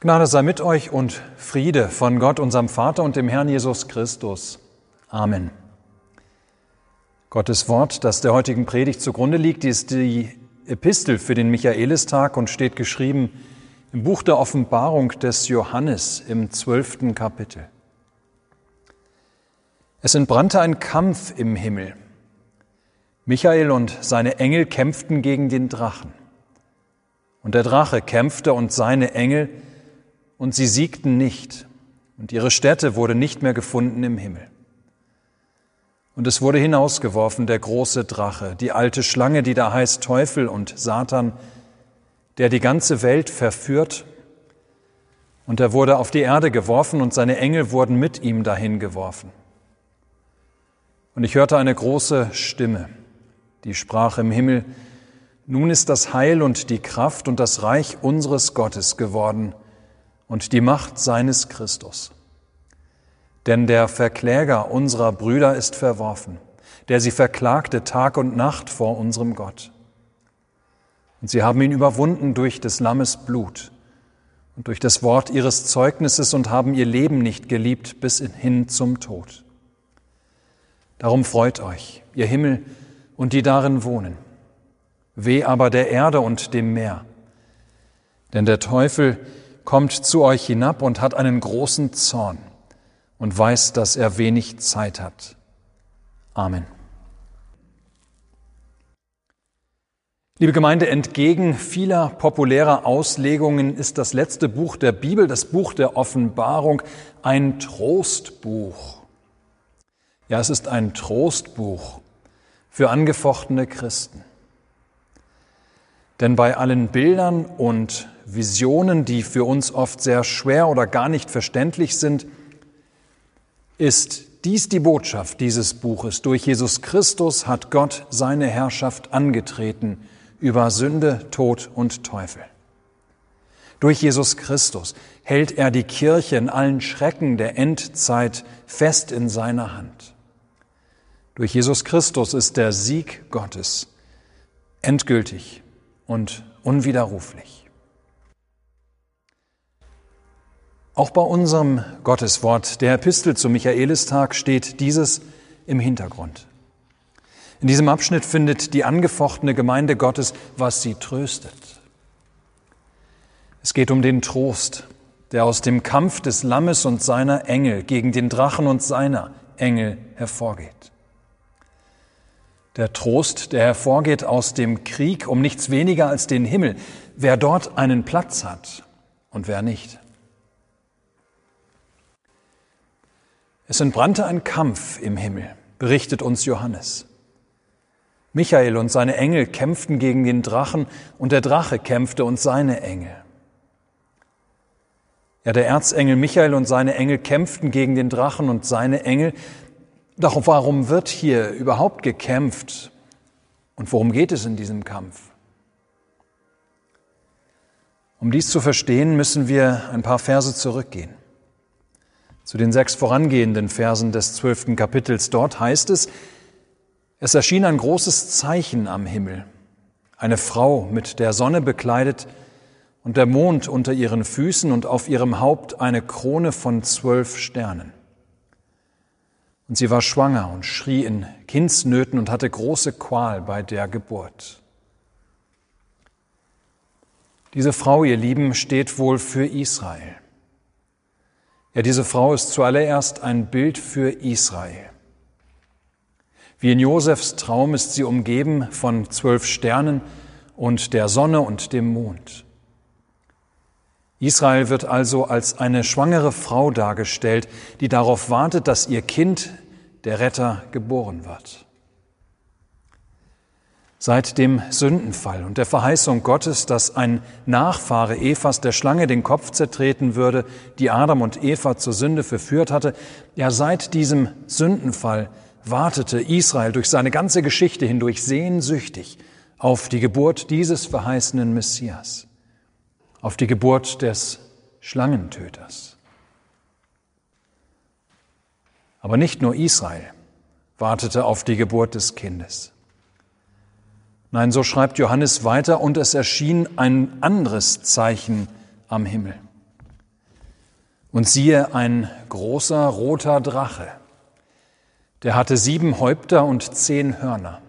Gnade sei mit euch und Friede von Gott, unserem Vater und dem Herrn Jesus Christus. Amen. Gottes Wort, das der heutigen Predigt zugrunde liegt, ist die Epistel für den Michaelistag und steht geschrieben im Buch der Offenbarung des Johannes im zwölften Kapitel. Es entbrannte ein Kampf im Himmel. Michael und seine Engel kämpften gegen den Drachen. Und der Drache kämpfte und seine Engel und sie siegten nicht, und ihre Stätte wurde nicht mehr gefunden im Himmel. Und es wurde hinausgeworfen der große Drache, die alte Schlange, die da heißt Teufel und Satan, der die ganze Welt verführt. Und er wurde auf die Erde geworfen und seine Engel wurden mit ihm dahin geworfen. Und ich hörte eine große Stimme, die sprach im Himmel, nun ist das Heil und die Kraft und das Reich unseres Gottes geworden – und die Macht seines Christus. Denn der Verkläger unserer Brüder ist verworfen, der sie verklagte Tag und Nacht vor unserem Gott. Und sie haben ihn überwunden durch des Lammes Blut und durch das Wort ihres Zeugnisses und haben ihr Leben nicht geliebt bis hin zum Tod. Darum freut euch, ihr Himmel und die darin wohnen. Weh aber der Erde und dem Meer. Denn der Teufel kommt zu euch hinab und hat einen großen Zorn und weiß, dass er wenig Zeit hat. Amen. Liebe Gemeinde, entgegen vieler populärer Auslegungen ist das letzte Buch der Bibel, das Buch der Offenbarung, ein Trostbuch. Ja, es ist ein Trostbuch für angefochtene Christen. Denn bei allen Bildern und Visionen, die für uns oft sehr schwer oder gar nicht verständlich sind, ist dies die Botschaft dieses Buches. Durch Jesus Christus hat Gott seine Herrschaft angetreten über Sünde, Tod und Teufel. Durch Jesus Christus hält er die Kirche in allen Schrecken der Endzeit fest in seiner Hand. Durch Jesus Christus ist der Sieg Gottes endgültig und unwiderruflich. Auch bei unserem Gotteswort, der Epistel zum Michaelistag, steht dieses im Hintergrund. In diesem Abschnitt findet die angefochtene Gemeinde Gottes, was sie tröstet. Es geht um den Trost, der aus dem Kampf des Lammes und seiner Engel gegen den Drachen und seiner Engel hervorgeht. Der Trost, der hervorgeht aus dem Krieg um nichts weniger als den Himmel, wer dort einen Platz hat und wer nicht. Es entbrannte ein Kampf im Himmel, berichtet uns Johannes. Michael und seine Engel kämpften gegen den Drachen und der Drache kämpfte und seine Engel. Ja, der Erzengel Michael und seine Engel kämpften gegen den Drachen und seine Engel. Doch warum wird hier überhaupt gekämpft? Und worum geht es in diesem Kampf? Um dies zu verstehen, müssen wir ein paar Verse zurückgehen zu den sechs vorangehenden Versen des zwölften Kapitels. Dort heißt es, es erschien ein großes Zeichen am Himmel, eine Frau mit der Sonne bekleidet und der Mond unter ihren Füßen und auf ihrem Haupt eine Krone von zwölf Sternen. Und sie war schwanger und schrie in Kindsnöten und hatte große Qual bei der Geburt. Diese Frau, ihr Lieben, steht wohl für Israel. Ja, diese Frau ist zuallererst ein Bild für Israel. Wie in Josefs Traum ist sie umgeben von zwölf Sternen und der Sonne und dem Mond. Israel wird also als eine schwangere Frau dargestellt, die darauf wartet, dass ihr Kind, der Retter, geboren wird. Seit dem Sündenfall und der Verheißung Gottes, dass ein Nachfahre Evas der Schlange den Kopf zertreten würde, die Adam und Eva zur Sünde verführt hatte, ja seit diesem Sündenfall wartete Israel durch seine ganze Geschichte hindurch sehnsüchtig auf die Geburt dieses verheißenen Messias, auf die Geburt des Schlangentöters. Aber nicht nur Israel wartete auf die Geburt des Kindes. Nein, so schreibt Johannes weiter, und es erschien ein anderes Zeichen am Himmel. Und siehe, ein großer roter Drache, der hatte sieben Häupter und zehn Hörner,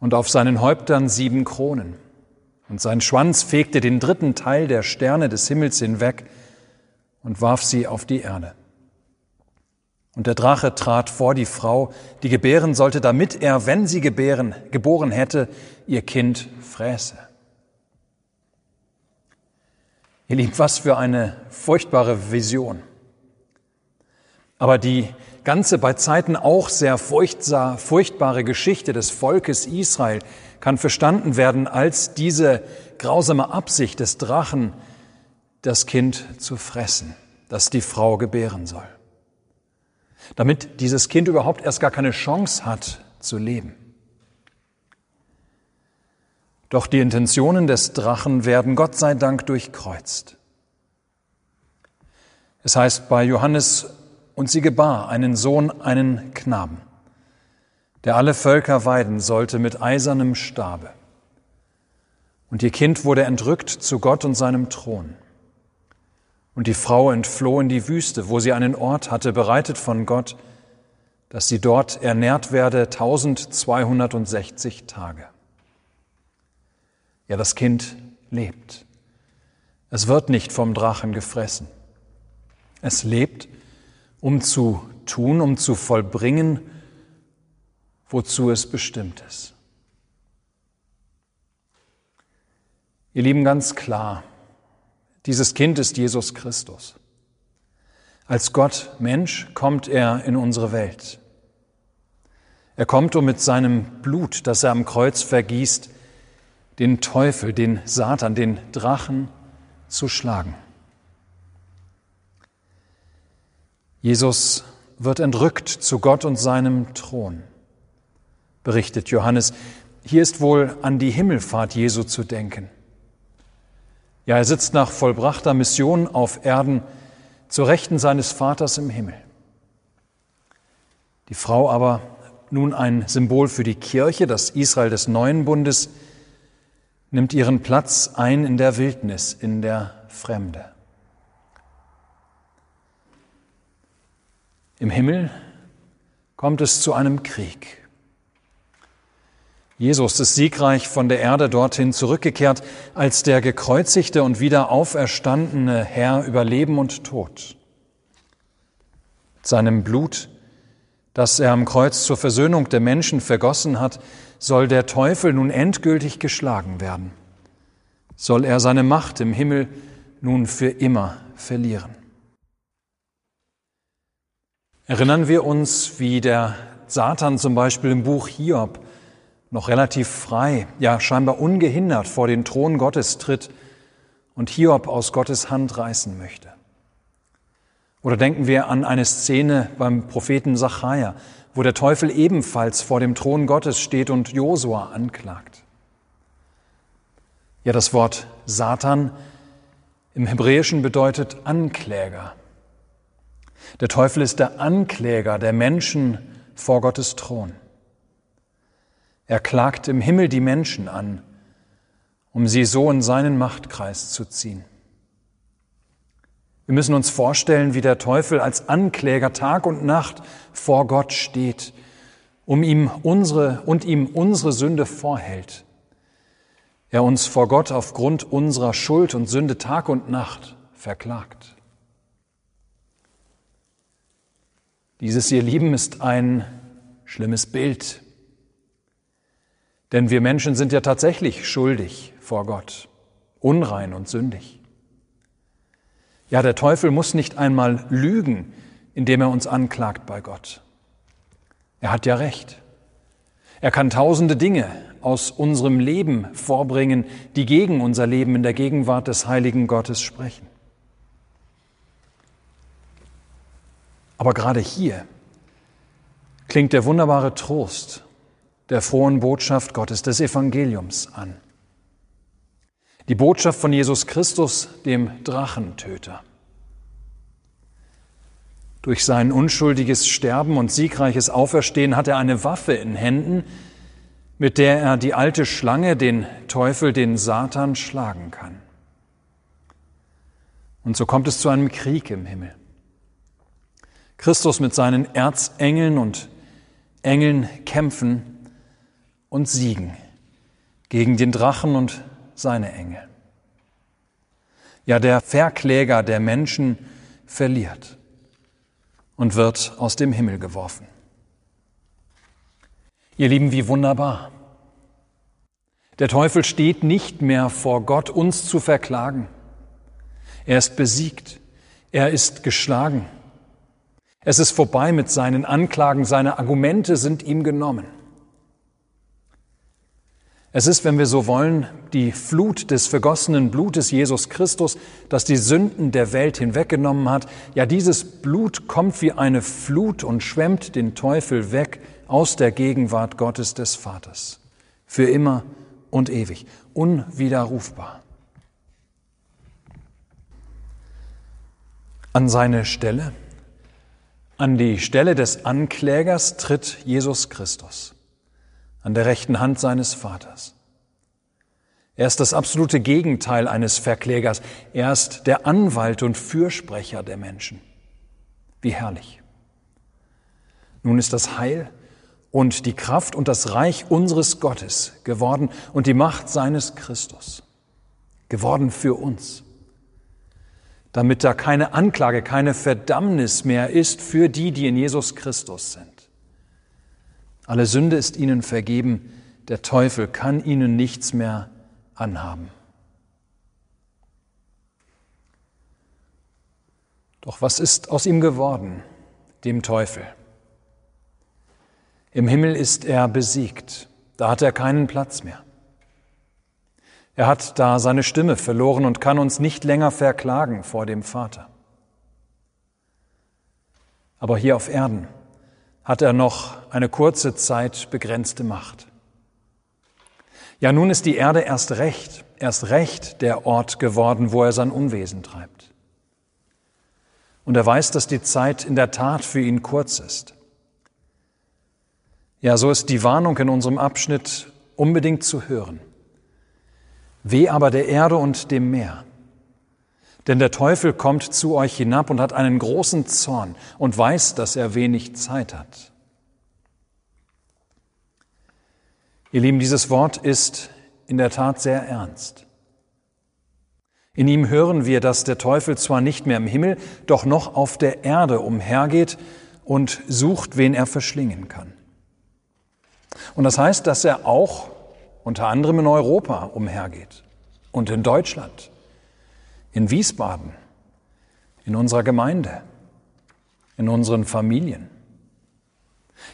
und auf seinen Häuptern sieben Kronen, und sein Schwanz fegte den dritten Teil der Sterne des Himmels hinweg und warf sie auf die Erde. Und der Drache trat vor die Frau, die gebären sollte, damit er, wenn sie gebären, geboren hätte, ihr Kind fräße. Ihr Lieben, was für eine furchtbare Vision. Aber die ganze bei Zeiten auch sehr furchtbare Geschichte des Volkes Israel kann verstanden werden als diese grausame Absicht des Drachen, das Kind zu fressen, das die Frau gebären soll damit dieses Kind überhaupt erst gar keine Chance hat zu leben. Doch die Intentionen des Drachen werden Gott sei Dank durchkreuzt. Es heißt bei Johannes, und sie gebar einen Sohn, einen Knaben, der alle Völker weiden sollte mit eisernem Stabe. Und ihr Kind wurde entrückt zu Gott und seinem Thron. Und die Frau entfloh in die Wüste, wo sie einen Ort hatte, bereitet von Gott, dass sie dort ernährt werde 1260 Tage. Ja, das Kind lebt. Es wird nicht vom Drachen gefressen. Es lebt, um zu tun, um zu vollbringen, wozu es bestimmt ist. Ihr Lieben, ganz klar, dieses Kind ist Jesus Christus. Als Gott Mensch kommt er in unsere Welt. Er kommt, um mit seinem Blut, das er am Kreuz vergießt, den Teufel, den Satan, den Drachen zu schlagen. Jesus wird entrückt zu Gott und seinem Thron, berichtet Johannes. Hier ist wohl an die Himmelfahrt Jesu zu denken. Ja, er sitzt nach vollbrachter Mission auf Erden zur Rechten seines Vaters im Himmel. Die Frau aber, nun ein Symbol für die Kirche, das Israel des neuen Bundes, nimmt ihren Platz ein in der Wildnis, in der Fremde. Im Himmel kommt es zu einem Krieg. Jesus ist siegreich von der Erde dorthin zurückgekehrt als der gekreuzigte und wieder auferstandene Herr über Leben und Tod. Mit seinem Blut, das er am Kreuz zur Versöhnung der Menschen vergossen hat, soll der Teufel nun endgültig geschlagen werden. Soll er seine Macht im Himmel nun für immer verlieren. Erinnern wir uns, wie der Satan zum Beispiel im Buch Hiob noch relativ frei, ja scheinbar ungehindert vor den Thron Gottes tritt und Hiob aus Gottes Hand reißen möchte. Oder denken wir an eine Szene beim Propheten Sacharja, wo der Teufel ebenfalls vor dem Thron Gottes steht und Josua anklagt. Ja, das Wort Satan im Hebräischen bedeutet Ankläger. Der Teufel ist der Ankläger der Menschen vor Gottes Thron. Er klagt im Himmel die Menschen an, um sie so in seinen Machtkreis zu ziehen. Wir müssen uns vorstellen, wie der Teufel als Ankläger Tag und Nacht vor Gott steht, um ihm unsere und ihm unsere Sünde vorhält. Er uns vor Gott aufgrund unserer Schuld und Sünde Tag und Nacht verklagt. Dieses, ihr Lieben, ist ein schlimmes Bild denn wir Menschen sind ja tatsächlich schuldig vor Gott, unrein und sündig. Ja, der Teufel muss nicht einmal lügen, indem er uns anklagt bei Gott. Er hat ja recht. Er kann tausende Dinge aus unserem Leben vorbringen, die gegen unser Leben in der Gegenwart des heiligen Gottes sprechen. Aber gerade hier klingt der wunderbare Trost der frohen Botschaft Gottes, des Evangeliums an. Die Botschaft von Jesus Christus, dem Drachentöter. Durch sein unschuldiges Sterben und siegreiches Auferstehen hat er eine Waffe in Händen, mit der er die alte Schlange, den Teufel, den Satan schlagen kann. Und so kommt es zu einem Krieg im Himmel. Christus mit seinen Erzengeln und Engeln kämpfen und siegen gegen den Drachen und seine Engel. Ja, der Verkläger der Menschen verliert und wird aus dem Himmel geworfen. Ihr Lieben, wie wunderbar. Der Teufel steht nicht mehr vor Gott, uns zu verklagen. Er ist besiegt. Er ist geschlagen. Es ist vorbei mit seinen Anklagen. Seine Argumente sind ihm genommen. Es ist, wenn wir so wollen, die Flut des vergossenen Blutes Jesus Christus, das die Sünden der Welt hinweggenommen hat. Ja, dieses Blut kommt wie eine Flut und schwemmt den Teufel weg aus der Gegenwart Gottes des Vaters. Für immer und ewig. Unwiderrufbar. An seine Stelle, an die Stelle des Anklägers tritt Jesus Christus an der rechten Hand seines Vaters. Er ist das absolute Gegenteil eines Verklägers. Er ist der Anwalt und Fürsprecher der Menschen. Wie herrlich. Nun ist das Heil und die Kraft und das Reich unseres Gottes geworden und die Macht seines Christus geworden für uns damit da keine Anklage, keine Verdammnis mehr ist für die, die in Jesus Christus sind. Alle Sünde ist ihnen vergeben, der Teufel kann ihnen nichts mehr anhaben. Doch was ist aus ihm geworden, dem Teufel? Im Himmel ist er besiegt, da hat er keinen Platz mehr. Er hat da seine Stimme verloren und kann uns nicht länger verklagen vor dem Vater. Aber hier auf Erden hat er noch eine kurze Zeit begrenzte Macht. Ja, nun ist die Erde erst recht, erst recht der Ort geworden, wo er sein Unwesen treibt. Und er weiß, dass die Zeit in der Tat für ihn kurz ist. Ja, so ist die Warnung in unserem Abschnitt unbedingt zu hören. Weh aber der Erde und dem Meer. Denn der Teufel kommt zu euch hinab und hat einen großen Zorn und weiß, dass er wenig Zeit hat. Ihr Lieben, dieses Wort ist in der Tat sehr ernst. In ihm hören wir, dass der Teufel zwar nicht mehr im Himmel, doch noch auf der Erde umhergeht und sucht, wen er verschlingen kann. Und das heißt, dass er auch unter anderem in Europa umhergeht und in Deutschland, in Wiesbaden, in unserer Gemeinde, in unseren Familien.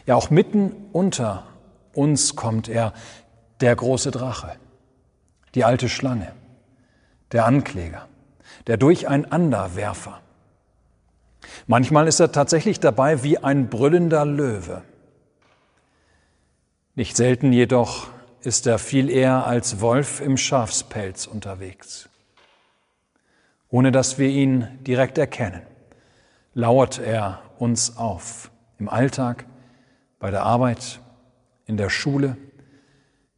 Ja, auch mitten unter uns kommt er, der große Drache, die alte Schlange, der Ankläger, der Durcheinanderwerfer. Manchmal ist er tatsächlich dabei wie ein brüllender Löwe. Nicht selten jedoch ist er viel eher als Wolf im Schafspelz unterwegs. Ohne dass wir ihn direkt erkennen, lauert er uns auf im Alltag, bei der Arbeit, in der Schule,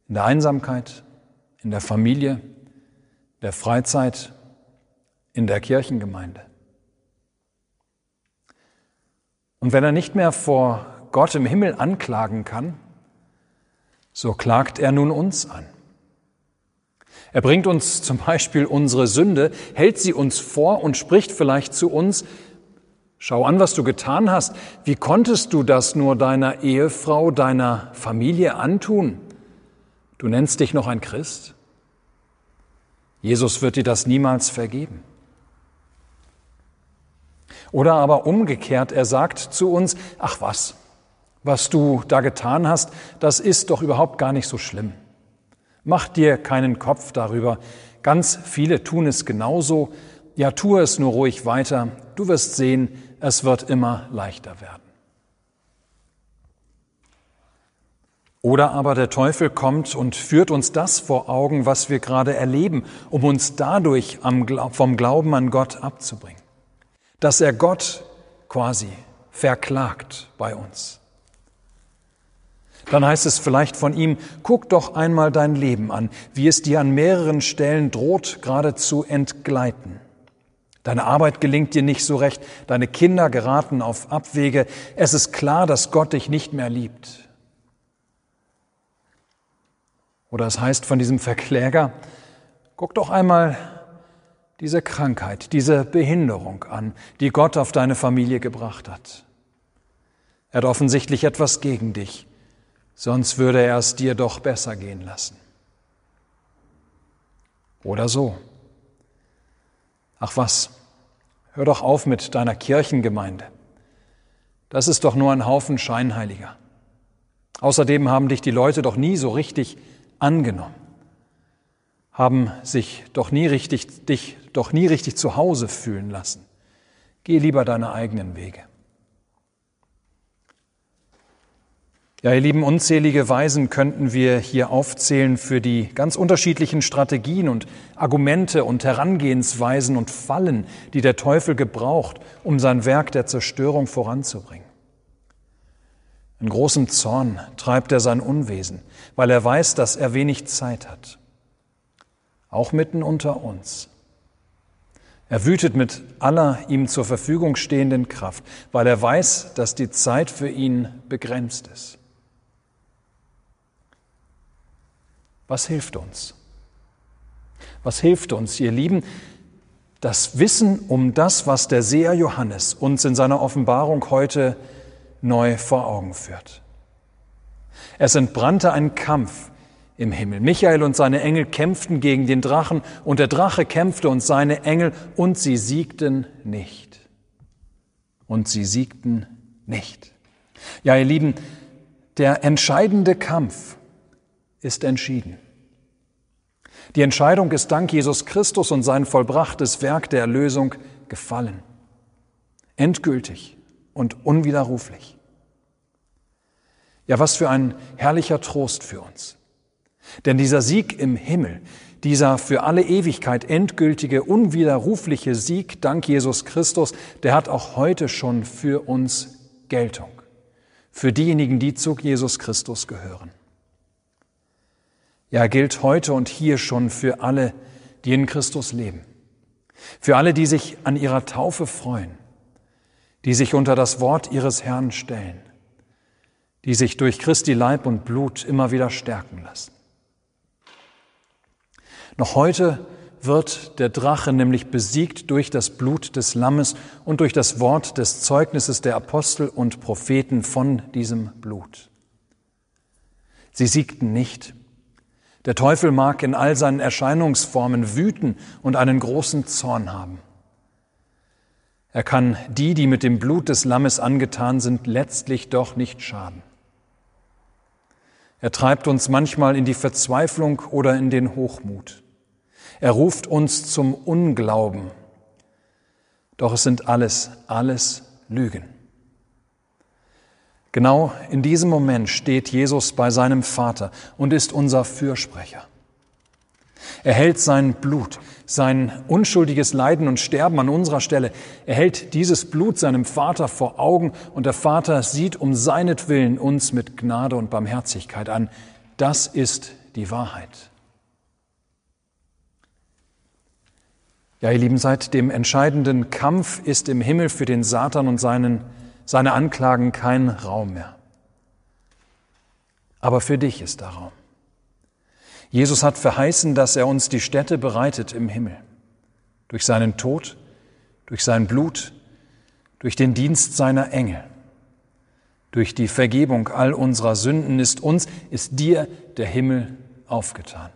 in der Einsamkeit, in der Familie, der Freizeit, in der Kirchengemeinde. Und wenn er nicht mehr vor Gott im Himmel anklagen kann, so klagt er nun uns an. Er bringt uns zum Beispiel unsere Sünde, hält sie uns vor und spricht vielleicht zu uns, schau an, was du getan hast, wie konntest du das nur deiner Ehefrau, deiner Familie antun? Du nennst dich noch ein Christ? Jesus wird dir das niemals vergeben. Oder aber umgekehrt, er sagt zu uns, ach was, was du da getan hast, das ist doch überhaupt gar nicht so schlimm. Mach dir keinen Kopf darüber. Ganz viele tun es genauso. Ja, tue es nur ruhig weiter. Du wirst sehen, es wird immer leichter werden. Oder aber der Teufel kommt und führt uns das vor Augen, was wir gerade erleben, um uns dadurch vom Glauben an Gott abzubringen. Dass er Gott quasi verklagt bei uns. Dann heißt es vielleicht von ihm, guck doch einmal dein Leben an, wie es dir an mehreren Stellen droht, gerade zu entgleiten. Deine Arbeit gelingt dir nicht so recht, deine Kinder geraten auf Abwege. Es ist klar, dass Gott dich nicht mehr liebt. Oder es heißt von diesem Verkläger, guck doch einmal diese Krankheit, diese Behinderung an, die Gott auf deine Familie gebracht hat. Er hat offensichtlich etwas gegen dich, sonst würde er es dir doch besser gehen lassen. Oder so. Ach was, hör doch auf mit deiner Kirchengemeinde. Das ist doch nur ein Haufen Scheinheiliger. Außerdem haben dich die Leute doch nie so richtig angenommen, haben sich doch nie richtig, dich doch nie richtig zu Hause fühlen lassen. Geh lieber deine eigenen Wege. Ja, ihr lieben, unzählige Weisen könnten wir hier aufzählen für die ganz unterschiedlichen Strategien und Argumente und Herangehensweisen und Fallen, die der Teufel gebraucht, um sein Werk der Zerstörung voranzubringen. In großem Zorn treibt er sein Unwesen, weil er weiß, dass er wenig Zeit hat. Auch mitten unter uns. Er wütet mit aller ihm zur Verfügung stehenden Kraft, weil er weiß, dass die Zeit für ihn begrenzt ist. Was hilft uns? Was hilft uns, ihr Lieben? Das Wissen um das, was der Seher Johannes uns in seiner Offenbarung heute neu vor Augen führt. Es entbrannte ein Kampf im Himmel. Michael und seine Engel kämpften gegen den Drachen und der Drache kämpfte und seine Engel und sie siegten nicht. Und sie siegten nicht. Ja, ihr Lieben, der entscheidende Kampf ist entschieden. Die Entscheidung ist dank Jesus Christus und sein vollbrachtes Werk der Erlösung gefallen. Endgültig und unwiderruflich. Ja, was für ein herrlicher Trost für uns. Denn dieser Sieg im Himmel, dieser für alle Ewigkeit endgültige, unwiderrufliche Sieg dank Jesus Christus, der hat auch heute schon für uns Geltung. Für diejenigen, die zu Jesus Christus gehören. Ja, gilt heute und hier schon für alle, die in Christus leben. Für alle, die sich an ihrer Taufe freuen, die sich unter das Wort ihres Herrn stellen, die sich durch Christi Leib und Blut immer wieder stärken lassen. Noch heute wird der Drache nämlich besiegt durch das Blut des Lammes und durch das Wort des Zeugnisses der Apostel und Propheten von diesem Blut. Sie siegten nicht, der Teufel mag in all seinen Erscheinungsformen wüten und einen großen Zorn haben. Er kann die, die mit dem Blut des Lammes angetan sind, letztlich doch nicht schaden. Er treibt uns manchmal in die Verzweiflung oder in den Hochmut. Er ruft uns zum Unglauben. Doch es sind alles, alles Lügen. Genau in diesem Moment steht Jesus bei seinem Vater und ist unser Fürsprecher. Er hält sein Blut, sein unschuldiges Leiden und Sterben an unserer Stelle. Er hält dieses Blut seinem Vater vor Augen und der Vater sieht um seinetwillen uns mit Gnade und Barmherzigkeit an. Das ist die Wahrheit. Ja, ihr Lieben, seit dem entscheidenden Kampf ist im Himmel für den Satan und seinen seine Anklagen kein Raum mehr. Aber für dich ist da Raum. Jesus hat verheißen, dass er uns die Stätte bereitet im Himmel. Durch seinen Tod, durch sein Blut, durch den Dienst seiner Engel. Durch die Vergebung all unserer Sünden ist uns, ist dir der Himmel aufgetan.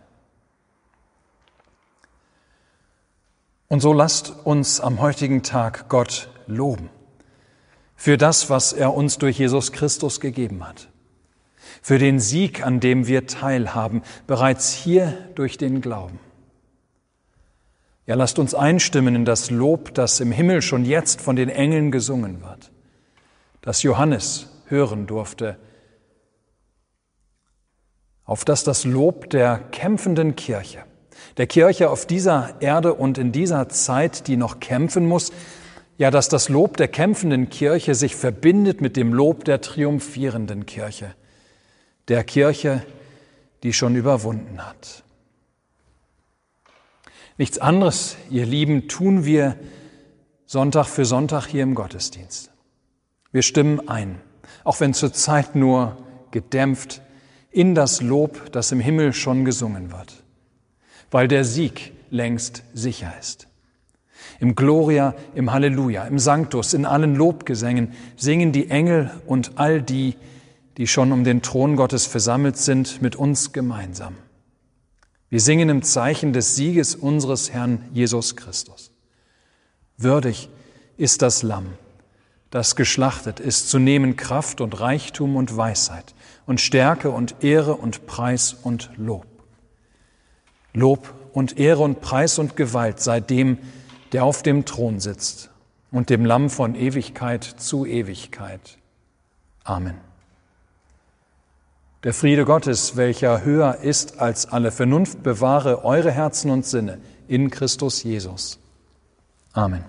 Und so lasst uns am heutigen Tag Gott loben für das, was er uns durch Jesus Christus gegeben hat, für den Sieg, an dem wir teilhaben, bereits hier durch den Glauben. Ja, lasst uns einstimmen in das Lob, das im Himmel schon jetzt von den Engeln gesungen wird, das Johannes hören durfte, auf das das Lob der kämpfenden Kirche, der Kirche auf dieser Erde und in dieser Zeit, die noch kämpfen muss, ja, dass das Lob der kämpfenden Kirche sich verbindet mit dem Lob der triumphierenden Kirche, der Kirche, die schon überwunden hat. Nichts anderes, ihr Lieben, tun wir Sonntag für Sonntag hier im Gottesdienst. Wir stimmen ein, auch wenn zurzeit nur gedämpft, in das Lob, das im Himmel schon gesungen wird, weil der Sieg längst sicher ist. Im Gloria, im Halleluja, im Sanctus, in allen Lobgesängen singen die Engel und all die, die schon um den Thron Gottes versammelt sind, mit uns gemeinsam. Wir singen im Zeichen des Sieges unseres Herrn Jesus Christus. Würdig ist das Lamm, das geschlachtet ist, zu nehmen Kraft und Reichtum und Weisheit und Stärke und Ehre und Preis und Lob. Lob und Ehre und Preis und Gewalt sei dem, der auf dem Thron sitzt und dem Lamm von Ewigkeit zu Ewigkeit. Amen. Der Friede Gottes, welcher höher ist als alle Vernunft, bewahre eure Herzen und Sinne in Christus Jesus. Amen.